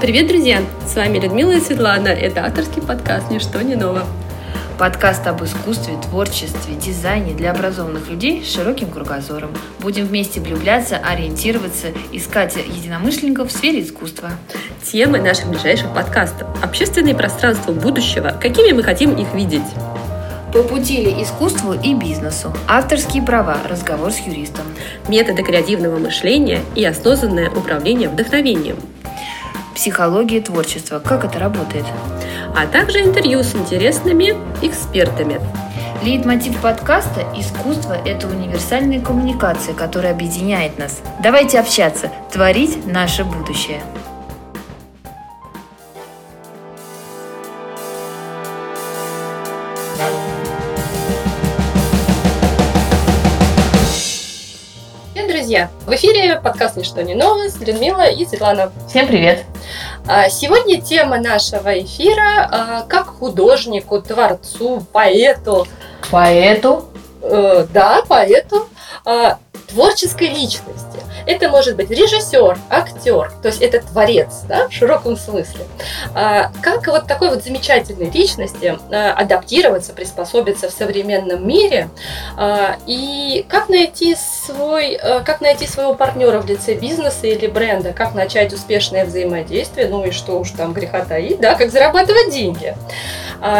Привет, друзья! С вами Людмила и Светлана. Это авторский подкаст «Ничто не ново». Подкаст об искусстве, творчестве, дизайне для образованных людей с широким кругозором. Будем вместе влюбляться, ориентироваться, искать единомышленников в сфере искусства. Темы наших ближайших подкастов. Общественные пространства будущего. Какими мы хотим их видеть? По пути ли искусству и бизнесу. Авторские права. Разговор с юристом. Методы креативного мышления и осознанное управление вдохновением. Психология творчества. Как это работает? А также интервью с интересными экспертами. Лейтмотив подкаста «Искусство – это универсальная коммуникация, которая объединяет нас». Давайте общаться, творить наше будущее. Друзья! В эфире подкаст «Ничто не новость» Людмила и Светлана. Всем привет! А, сегодня тема нашего эфира а, как художнику, творцу, поэту. Поэту? Э, да, поэту. А, творческой личности. Это может быть режиссер, актер, то есть это творец, да, в широком смысле. А, как вот такой вот замечательной личности а, адаптироваться, приспособиться в современном мире а, и как найти свой, как найти своего партнера в лице бизнеса или бренда, как начать успешное взаимодействие, ну и что уж там греха таить, да, как зарабатывать деньги.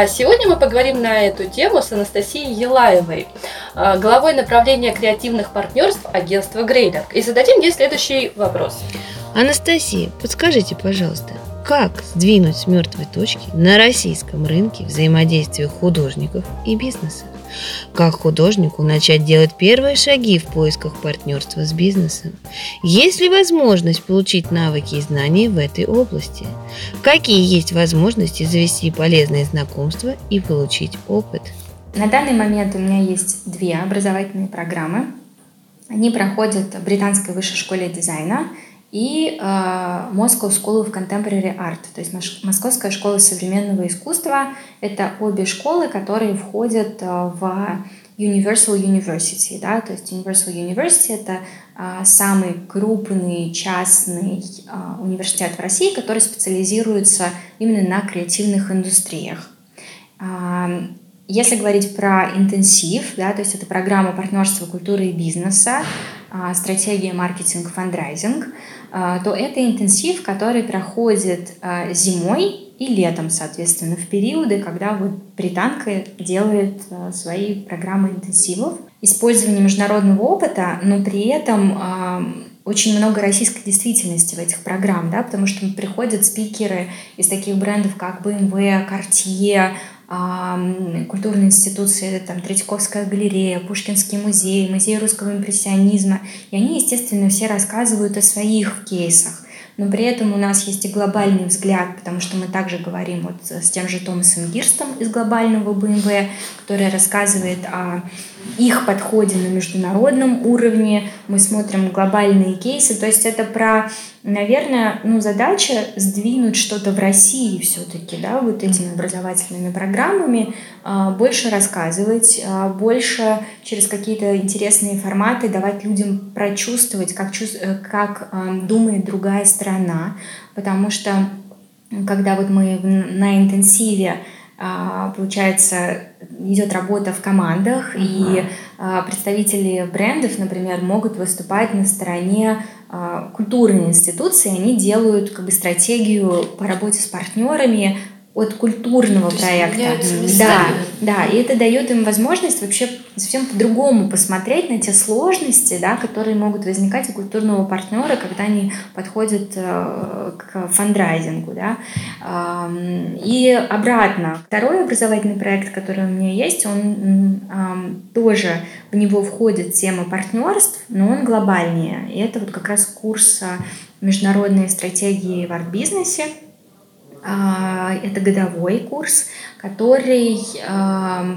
Сегодня мы поговорим на эту тему с Анастасией Елаевой, главой направления креативных партнерств агентства Грейлинг. И зададим ей следующий вопрос. Анастасия, подскажите, пожалуйста, как сдвинуть с мертвой точки на российском рынке взаимодействие художников и бизнеса? Как художнику начать делать первые шаги в поисках партнерства с бизнесом? Есть ли возможность получить навыки и знания в этой области? Какие есть возможности завести полезные знакомства и получить опыт? На данный момент у меня есть две образовательные программы. Они проходят в Британской высшей школе дизайна и э, Moscow School of Contemporary Art, то есть Московская школа современного искусства. Это обе школы, которые входят э, в Universal University. Да? То есть Universal University — это э, самый крупный частный э, университет в России, который специализируется именно на креативных индустриях. Если говорить про интенсив, да, то есть это программа партнерства культуры и бизнеса, а, стратегия маркетинг, фандрайзинг, а, то это интенсив, который проходит а, зимой и летом, соответственно, в периоды, когда вот британка делает свои программы интенсивов. Использование международного опыта, но при этом очень много российской действительности в этих программах, да, потому что приходят спикеры из таких брендов, как BMW, Cartier, культурные институции, там, Третьяковская галерея, Пушкинский музей, музей русского импрессионизма. И они, естественно, все рассказывают о своих кейсах. Но при этом у нас есть и глобальный взгляд, потому что мы также говорим вот с тем же Томасом Гирстом из глобального БМВ, который рассказывает о их подходе на международном уровне. Мы смотрим глобальные кейсы. То есть это про Наверное, ну, задача сдвинуть что-то в России все-таки, да, вот этими образовательными программами, а, больше рассказывать, а, больше через какие-то интересные форматы давать людям прочувствовать, как, чувств... Э, как думает другая страна, потому что когда вот мы на интенсиве а, получается, идет работа в командах, uh-huh. и представители брендов, например, могут выступать на стороне а, культурные институции, они делают как бы стратегию по работе с партнерами, от культурного То проекта. Да, да, и это дает им возможность вообще совсем по-другому посмотреть на те сложности, да, которые могут возникать у культурного партнера, когда они подходят э, к фандрайзингу. Да. И обратно. Второй образовательный проект, который у меня есть, он тоже в него входит тема партнерств, но он глобальнее. И это вот как раз курс э, международные стратегии в арт-бизнесе. А, это годовой курс, который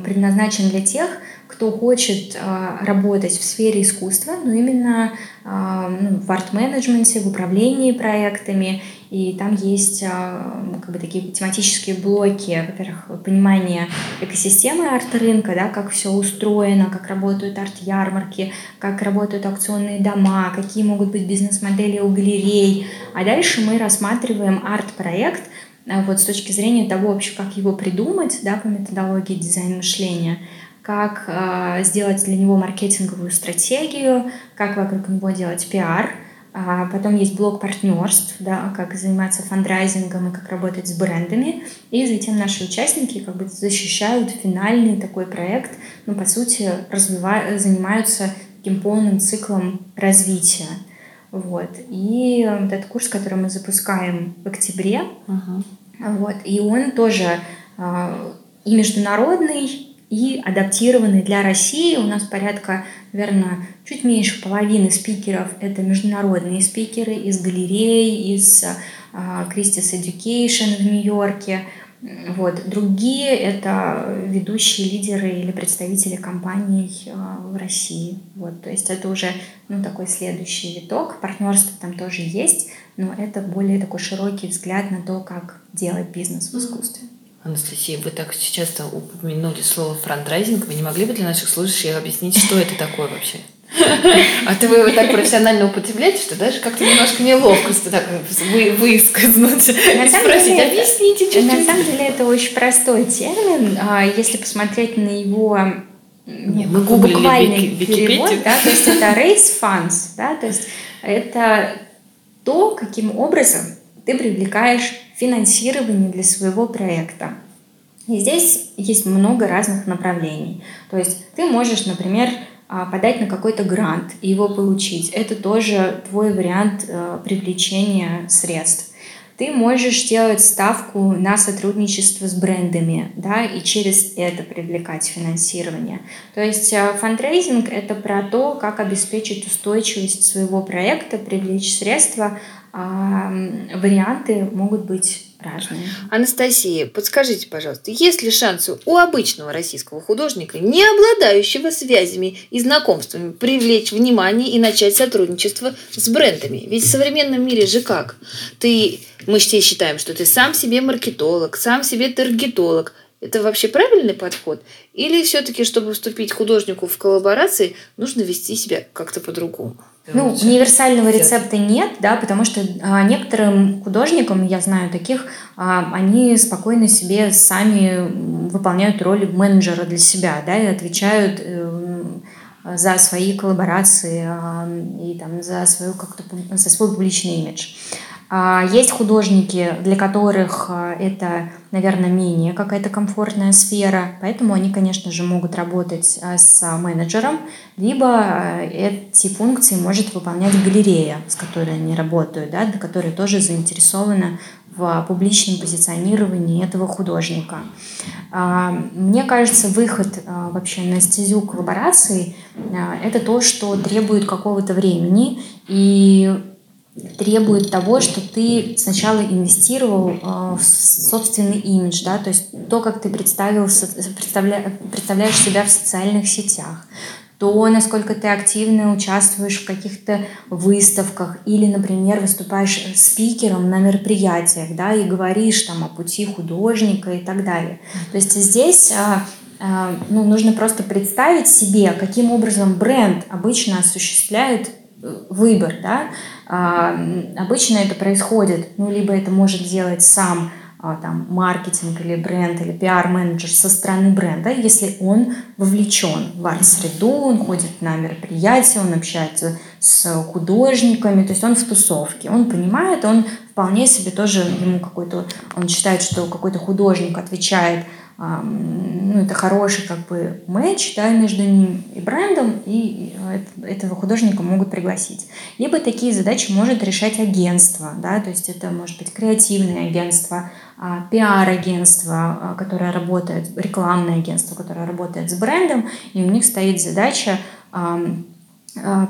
предназначен для тех, кто хочет а, работать в сфере искусства, но именно ну, в арт-менеджменте, в управлении проектами. И там есть как бы такие тематические блоки, во-первых, понимание экосистемы арт-рынка, да, как все устроено, как работают арт-ярмарки, как работают аукционные дома, какие могут быть бизнес-модели у галерей. А дальше мы рассматриваем арт-проект вот с точки зрения того вообще, как его придумать, да, по методологии дизайн мышления, как э, сделать для него маркетинговую стратегию, как вокруг него делать пиар. А потом есть блок партнерств, да, как заниматься фандрайзингом и как работать с брендами. И затем наши участники как бы защищают финальный такой проект, ну, по сути, развивают, занимаются таким полным циклом развития. Вот. И этот курс, который мы запускаем в октябре, uh-huh. вот, и он тоже э, и международный, и адаптированный для России. У нас порядка, наверное, чуть меньше половины спикеров — это международные спикеры из галерей, из uh, Christie's Education в Нью-Йорке. Вот. Другие — это ведущие лидеры или представители компаний uh, в России. Вот. То есть это уже ну, такой следующий виток. Партнерство там тоже есть, но это более такой широкий взгляд на то, как делать бизнес в искусстве. Анастасия, вы так часто упомянули слово франдрайзинг. Вы не могли бы для наших слушателей объяснить, что это такое вообще? А то вы его так профессионально употребляете, что даже как-то немножко неловко так вы, выскользнуть. На самом Спросить, деле, объясните чуть-чуть. На самом деле это очень простой термин. А если посмотреть на его не, мы буквальный перевод, да, то есть это raise funds, да, то есть это то, каким образом ты привлекаешь финансирование для своего проекта. И здесь есть много разных направлений. То есть ты можешь, например, подать на какой-то грант и его получить. Это тоже твой вариант э, привлечения средств. Ты можешь делать ставку на сотрудничество с брендами, да, и через это привлекать финансирование. То есть э, фандрейзинг — это про то, как обеспечить устойчивость своего проекта, привлечь средства, а варианты могут быть разные. Анастасия, подскажите, пожалуйста, есть ли шансы у обычного российского художника, не обладающего связями и знакомствами, привлечь внимание и начать сотрудничество с брендами? Ведь в современном мире же как? Ты, мы все считаем, что ты сам себе маркетолог, сам себе таргетолог. Это вообще правильный подход? Или все-таки, чтобы вступить художнику в коллаборации, нужно вести себя как-то по-другому? Ну, универсального рецепта нет, да, потому что а, некоторым художникам, я знаю таких, а, они спокойно себе сами выполняют роль менеджера для себя, да, и отвечают э, за свои коллаборации а, и там за свою как-то за свой публичный имидж. А, есть художники, для которых а, это, наверное, менее какая-то комфортная сфера, поэтому они, конечно же, могут работать а, с менеджером, либо эти функции может выполнять галерея, с которой они работают, да, которая тоже заинтересована в публичном позиционировании этого художника. Мне кажется, выход вообще на стезю коллаборации — это то, что требует какого-то времени, и требует того, что ты сначала инвестировал э, в собственный имидж, да, то есть то, как ты представил, представля, представляешь себя в социальных сетях, то, насколько ты активно участвуешь в каких-то выставках или, например, выступаешь спикером на мероприятиях, да, и говоришь там о пути художника и так далее. То есть здесь а, а, ну, нужно просто представить себе, каким образом бренд обычно осуществляет э, выбор, да, а, обычно это происходит, ну, либо это может делать сам а, там, маркетинг или бренд или пиар-менеджер со стороны бренда, если он вовлечен в арт-среду, он ходит на мероприятия, он общается с художниками, то есть он в тусовке, он понимает, он вполне себе тоже ему какой-то, он считает, что какой-то художник отвечает ну, это хороший как бы матч да, между ним и брендом, и этого художника могут пригласить. Либо такие задачи может решать агентство, да, то есть это может быть креативное агентство, а, пиар-агентство, а, которое работает, рекламное агентство, которое работает с брендом, и у них стоит задача а,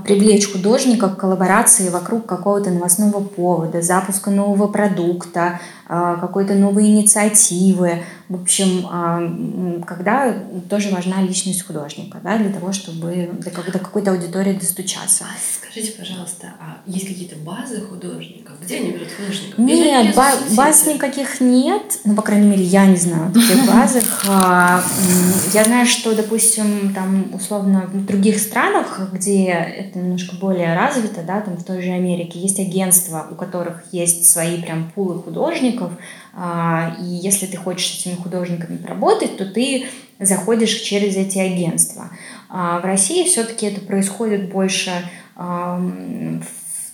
привлечь художника к коллаборации вокруг какого-то новостного повода, запуска нового продукта, какой-то новой инициативы, В общем, а, когда тоже важна личность художника, да, для того, чтобы до какой-то аудитории достучаться. А скажите, пожалуйста, а есть какие-то базы художников? Где они берут художников? Нет, ба- баз никаких нет. Ну, по крайней мере, я не знаю таких базах. А, я знаю, что, допустим, там, условно, в других странах, где это немножко более развито, да, там в той же Америке, есть агентства, у которых есть свои прям пулы художников, и если ты хочешь с этими художниками поработать, то ты заходишь через эти агентства. А в России все-таки это происходит больше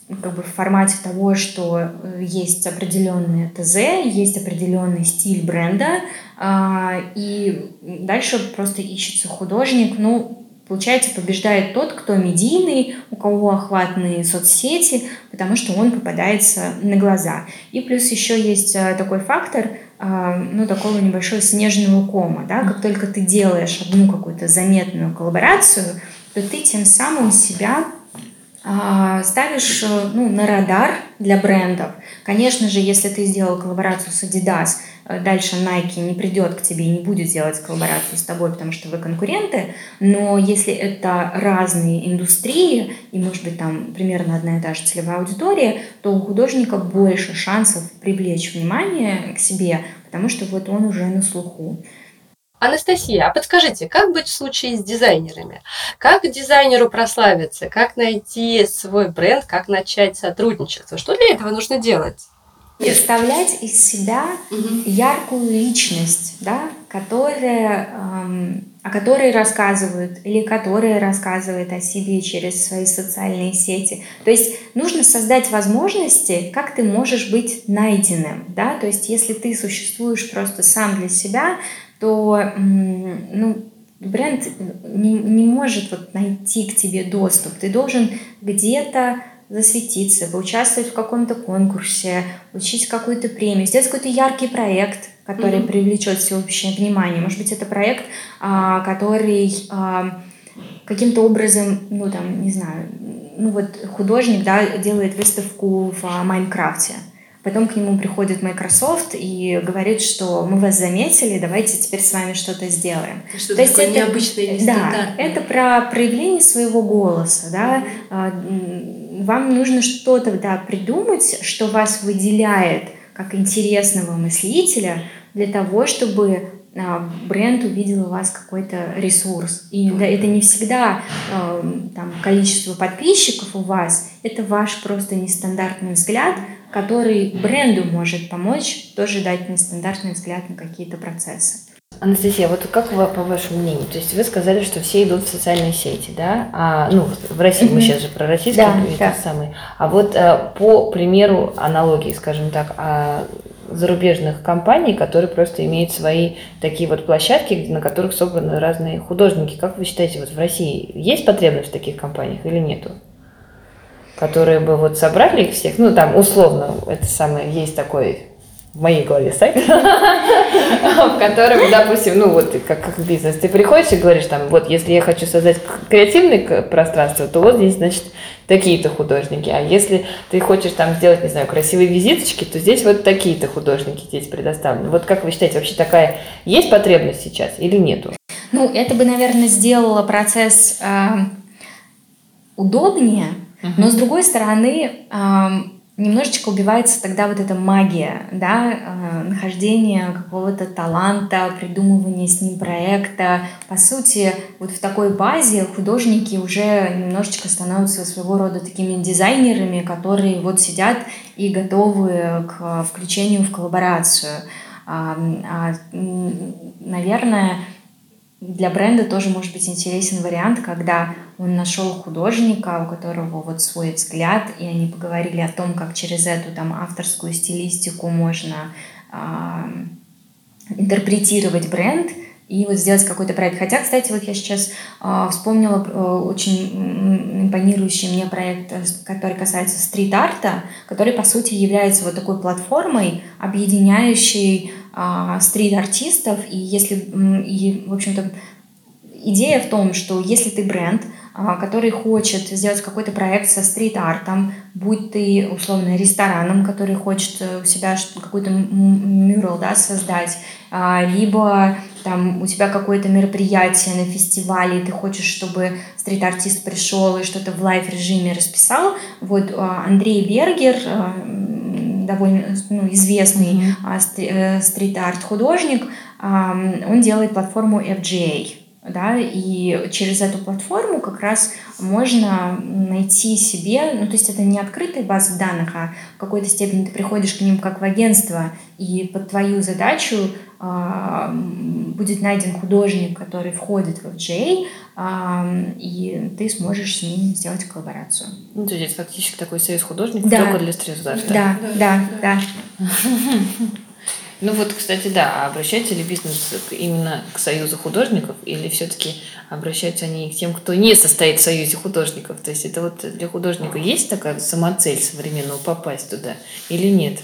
как бы в формате того, что э, есть определенные ТЗ, есть определенный стиль бренда, а, и дальше просто ищется художник, ну, Получается, побеждает тот, кто медийный, у кого охватные соцсети, потому что он попадается на глаза. И плюс еще есть э, такой фактор, э, ну, такого небольшого снежного кома, да, как только ты делаешь одну какую-то заметную коллаборацию, то ты тем самым себя а, ставишь э, ну, на радар для брендов. Конечно же, если ты сделал коллаборацию с Adidas, дальше Nike не придет к тебе и не будет делать коллаборацию с тобой, потому что вы конкуренты, но если это разные индустрии, и может быть там примерно одна и та же целевая аудитория, то у художника больше шансов привлечь внимание к себе, потому что вот он уже на слуху. Анастасия, а подскажите, как быть в случае с дизайнерами? Как дизайнеру прославиться? Как найти свой бренд? Как начать сотрудничество? Что для этого нужно делать? Представлять из себя угу. яркую личность, да, которая, эм, о которой рассказывают или которая рассказывает о себе через свои социальные сети. То есть нужно создать возможности, как ты можешь быть найденным. Да? То есть если ты существуешь просто сам для себя, то ну, бренд не, не может вот найти к тебе доступ. Ты должен где-то засветиться, поучаствовать в каком-то конкурсе, учить какую-то премию, сделать какой-то яркий проект, который mm-hmm. привлечет всеобщее внимание. Может быть, это проект, а, который а, каким-то образом, ну там, не знаю, ну вот художник, да, делает выставку в Майнкрафте. Потом к нему приходит Microsoft и говорит, что мы вас заметили, давайте теперь с вами что-то сделаем. Что-то То есть это, необычное Да, это про проявление своего голоса. Да? Mm-hmm. Вам нужно что-то да, придумать, что вас выделяет как интересного мыслителя для того, чтобы а, бренд увидел у вас какой-то ресурс. И да, это не всегда э, там, количество подписчиков у вас, это ваш просто нестандартный взгляд, который бренду может помочь тоже дать нестандартный взгляд на какие-то процессы. Анастасия, вот как вы, по вашему мнению, то есть вы сказали, что все идут в социальные сети, да? А, ну, в России, мы сейчас же про российские, да, да. самый. А вот а, по примеру аналогии, скажем так, а, зарубежных компаний, которые просто имеют свои такие вот площадки, на которых собраны разные художники. Как вы считаете, вот в России есть потребность в таких компаниях или нету? Которые бы вот собрали их всех, ну там условно, это самое, есть такой в моей голове сайт, в котором, допустим, ну вот как, как бизнес, ты приходишь и говоришь там, вот если я хочу создать креативное пространство, то вот здесь, значит, такие-то художники, а если ты хочешь там сделать, не знаю, красивые визиточки, то здесь вот такие-то художники здесь предоставлены. Вот как вы считаете, вообще такая есть потребность сейчас или нету? Ну, это бы, наверное, сделало процесс э, удобнее, но с другой стороны, немножечко убивается тогда вот эта магия, да, э, нахождение какого-то таланта, придумывание с ним проекта. По сути, вот в такой базе художники уже немножечко становятся своего рода такими дизайнерами, которые вот сидят и готовы к включению в коллаборацию. А, наверное, для бренда тоже может быть интересен вариант, когда он нашел художника, у которого вот свой взгляд, и они поговорили о том, как через эту там авторскую стилистику можно э, интерпретировать бренд и вот сделать какой-то проект. Хотя, кстати, вот я сейчас э, вспомнила э, очень импонирующий мне проект, э, который касается стрит-арта, который, по сути, является вот такой платформой, объединяющей э, стрит-артистов. И если, и, в общем-то, идея в том, что если ты бренд, а, который хочет сделать какой-то проект со стрит-артом, будь ты условно рестораном, который хочет э, у себя какой-то мюрал да, создать, либо там у тебя какое-то мероприятие на фестивале, и ты хочешь, чтобы street artist пришел и что-то в live-режиме расписал. Вот а, Андрей Бергер, довольно ну, известный mm-hmm. стрит-арт художник, он делает платформу FGA да, и через эту платформу как раз можно найти себе, ну, то есть это не открытая база данных, а в какой-то степени ты приходишь к ним как в агентство, и под твою задачу будет найден художник, который входит в FJ, э, и ты сможешь с ним сделать коллаборацию. Ну, то есть фактически такой союз художников да. только для стрит-арта. Да, да, да. да. Ну вот, кстати, да, а обращается ли бизнес именно к союзу художников или все-таки обращаются они к тем, кто не состоит в союзе художников? То есть это вот для художника есть такая самоцель современного попасть туда или нет?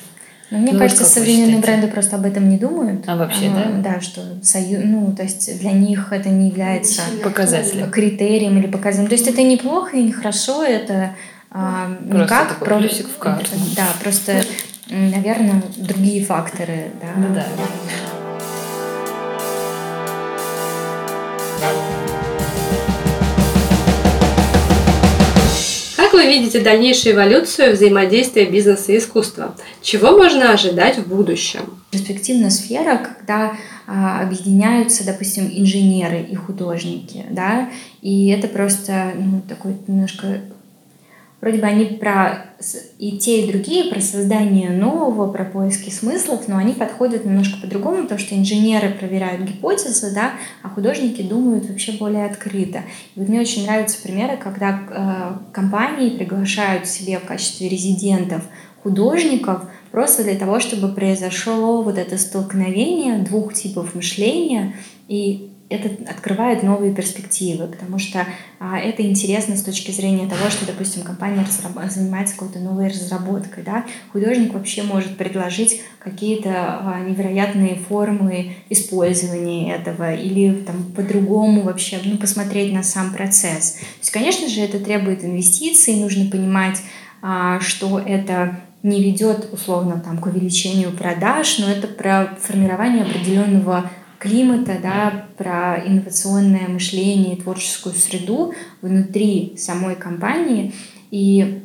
Ну, мне ну, кажется, современные бренды просто об этом не думают. А вообще, а, да? Да, что союз, ну, то есть для них это не является показателем, критерием или показателем. То есть это неплохо и нехорошо, это а, просто никак. Такой про... плюсик в карту. Да, просто наверное, другие факторы. Да. Ну, да. Вы видите дальнейшую эволюцию взаимодействия бизнеса и искусства? Чего можно ожидать в будущем? Перспективная сфера, когда а, объединяются, допустим, инженеры и художники, да, и это просто ну, такой немножко вроде бы они про и те, и другие, про создание нового, про поиски смыслов, но они подходят немножко по-другому, потому что инженеры проверяют гипотезы, да, а художники думают вообще более открыто. И вот мне очень нравятся примеры, когда э, компании приглашают себе в качестве резидентов художников просто для того, чтобы произошло вот это столкновение двух типов мышления, и это открывает новые перспективы, потому что а, это интересно с точки зрения того, что, допустим, компания разраб- занимается какой-то новой разработкой, да, художник вообще может предложить какие-то а, невероятные формы использования этого или там по-другому вообще, ну, посмотреть на сам процесс. То есть, конечно же, это требует инвестиций, нужно понимать, а, что это не ведет условно там к увеличению продаж, но это про формирование определенного климата, да, про инновационное мышление и творческую среду внутри самой компании. И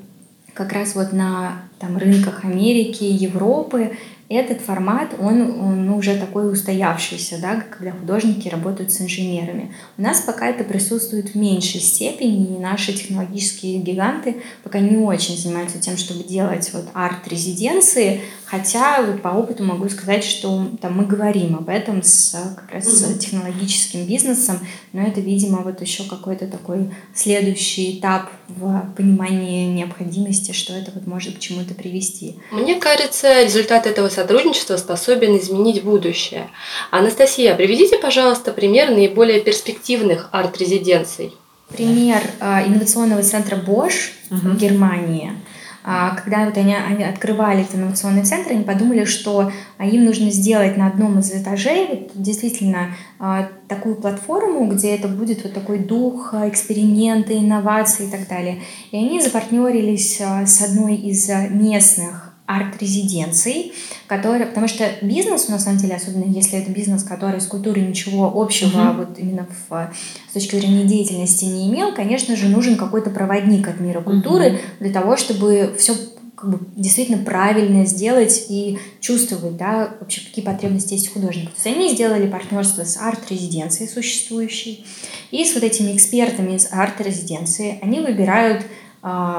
как раз вот на там, рынках Америки, Европы этот формат, он, он ну, уже такой устоявшийся, да, когда художники работают с инженерами. У нас пока это присутствует в меньшей степени, и наши технологические гиганты пока не очень занимаются тем, чтобы делать вот арт-резиденции, хотя вот по опыту могу сказать, что там мы говорим об этом с как раз с технологическим бизнесом, но это, видимо, вот еще какой-то такой следующий этап в понимании необходимости, что это вот может к чему-то привести. Мне кажется, результат этого сотрудничества способен изменить будущее. Анастасия, приведите, пожалуйста, пример наиболее перспективных арт-резиденций. Пример э, инновационного центра Bosch угу. в Германии – а, когда вот они, они открывали этот инновационный центр, они подумали, что а, им нужно сделать на одном из этажей действительно а, такую платформу, где это будет вот такой дух эксперимента, инноваций и так далее. И они запартнерились с одной из местных арт-резиденций, которые, потому что бизнес, на самом деле, особенно если это бизнес, который с культурой ничего общего uh-huh. вот именно в, с точки зрения деятельности не имел, конечно же, нужен какой-то проводник от мира культуры uh-huh. для того, чтобы все как бы действительно правильно сделать и чувствовать, да, вообще какие потребности есть у художников. То есть они сделали партнерство с арт-резиденцией существующей, и с вот этими экспертами из арт-резиденции они выбирают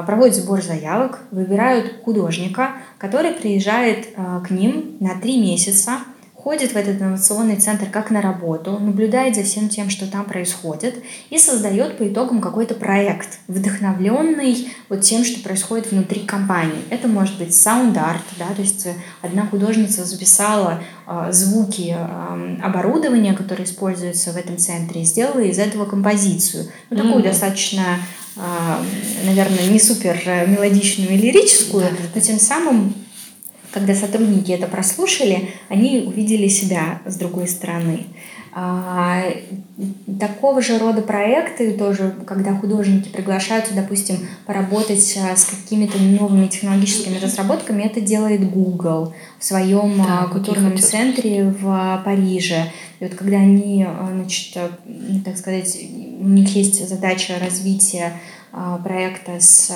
проводят сбор заявок, выбирают художника, который приезжает а, к ним на три месяца, ходит в этот инновационный центр как на работу, наблюдает за всем тем, что там происходит, и создает по итогам какой-то проект, вдохновленный вот тем, что происходит внутри компании. Это может быть sound art, да, то есть одна художница записала э, звуки э, оборудования, которое используется в этом центре, и сделала из этого композицию. Ну, такую mm-hmm. достаточно наверное, не супер мелодичную и лирическую, но тем самым когда сотрудники это прослушали, они увидели себя с другой стороны. А, такого же рода проекты тоже, когда художники приглашаются, допустим, поработать а, с какими-то новыми технологическими разработками, это делает Google в своем да, а, культурном центре в Париже. И вот когда они, значит, так сказать, у них есть задача развития проекта с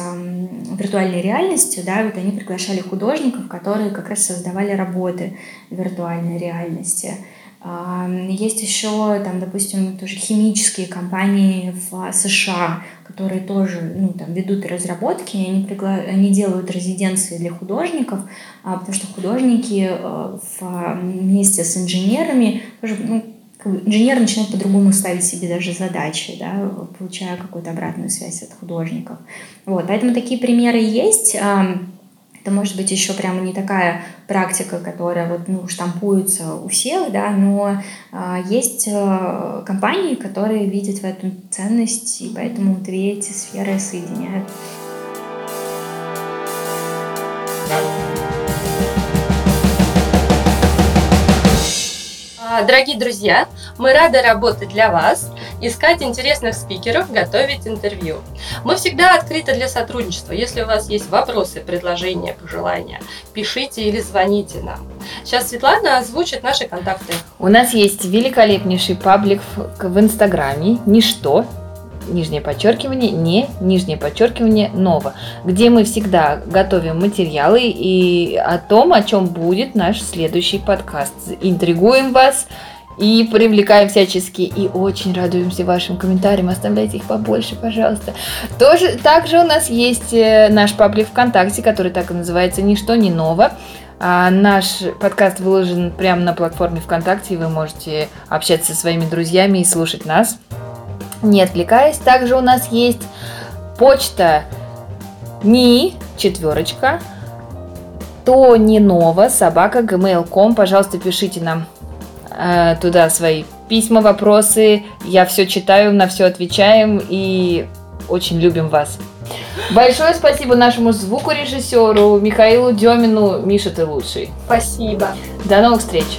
виртуальной реальностью, да, вот они приглашали художников, которые как раз создавали работы в виртуальной реальности. Есть еще, там, допустим, тоже химические компании в США, которые тоже ну, там, ведут разработки, они, пригла... они делают резиденции для художников, а, потому что художники э, вместе с инженерами тоже, ну, инженер начинает по-другому ставить себе даже задачи, да, получая какую-то обратную связь от художников. Вот, поэтому такие примеры есть. Это может быть еще прямо не такая практика, которая вот, ну, штампуется у всех, да, но а, есть а, компании, которые видят в этом ценность, и поэтому две эти сферы соединяют. Дорогие друзья, мы рады работать для вас, искать интересных спикеров, готовить интервью. Мы всегда открыты для сотрудничества. Если у вас есть вопросы, предложения, пожелания, пишите или звоните нам. Сейчас Светлана озвучит наши контакты. У нас есть великолепнейший паблик в Инстаграме «Ничто», нижнее подчеркивание, не, нижнее подчеркивание, ново, где мы всегда готовим материалы и о том, о чем будет наш следующий подкаст. Интригуем вас и привлекаем всячески, и очень радуемся вашим комментариям, оставляйте их побольше, пожалуйста. Тоже, также у нас есть э, наш паблик ВКонтакте, который так и называется «Ничто не ново». А наш подкаст выложен прямо на платформе ВКонтакте, и вы можете общаться со своими друзьями и слушать нас не отвлекаясь. Также у нас есть почта ни четверочка то не ново собака gmail.com. Пожалуйста, пишите нам э, туда свои письма, вопросы. Я все читаю, на все отвечаем и очень любим вас. Большое спасибо нашему звукорежиссеру Михаилу Демину. Миша, ты лучший. Спасибо. До новых встреч.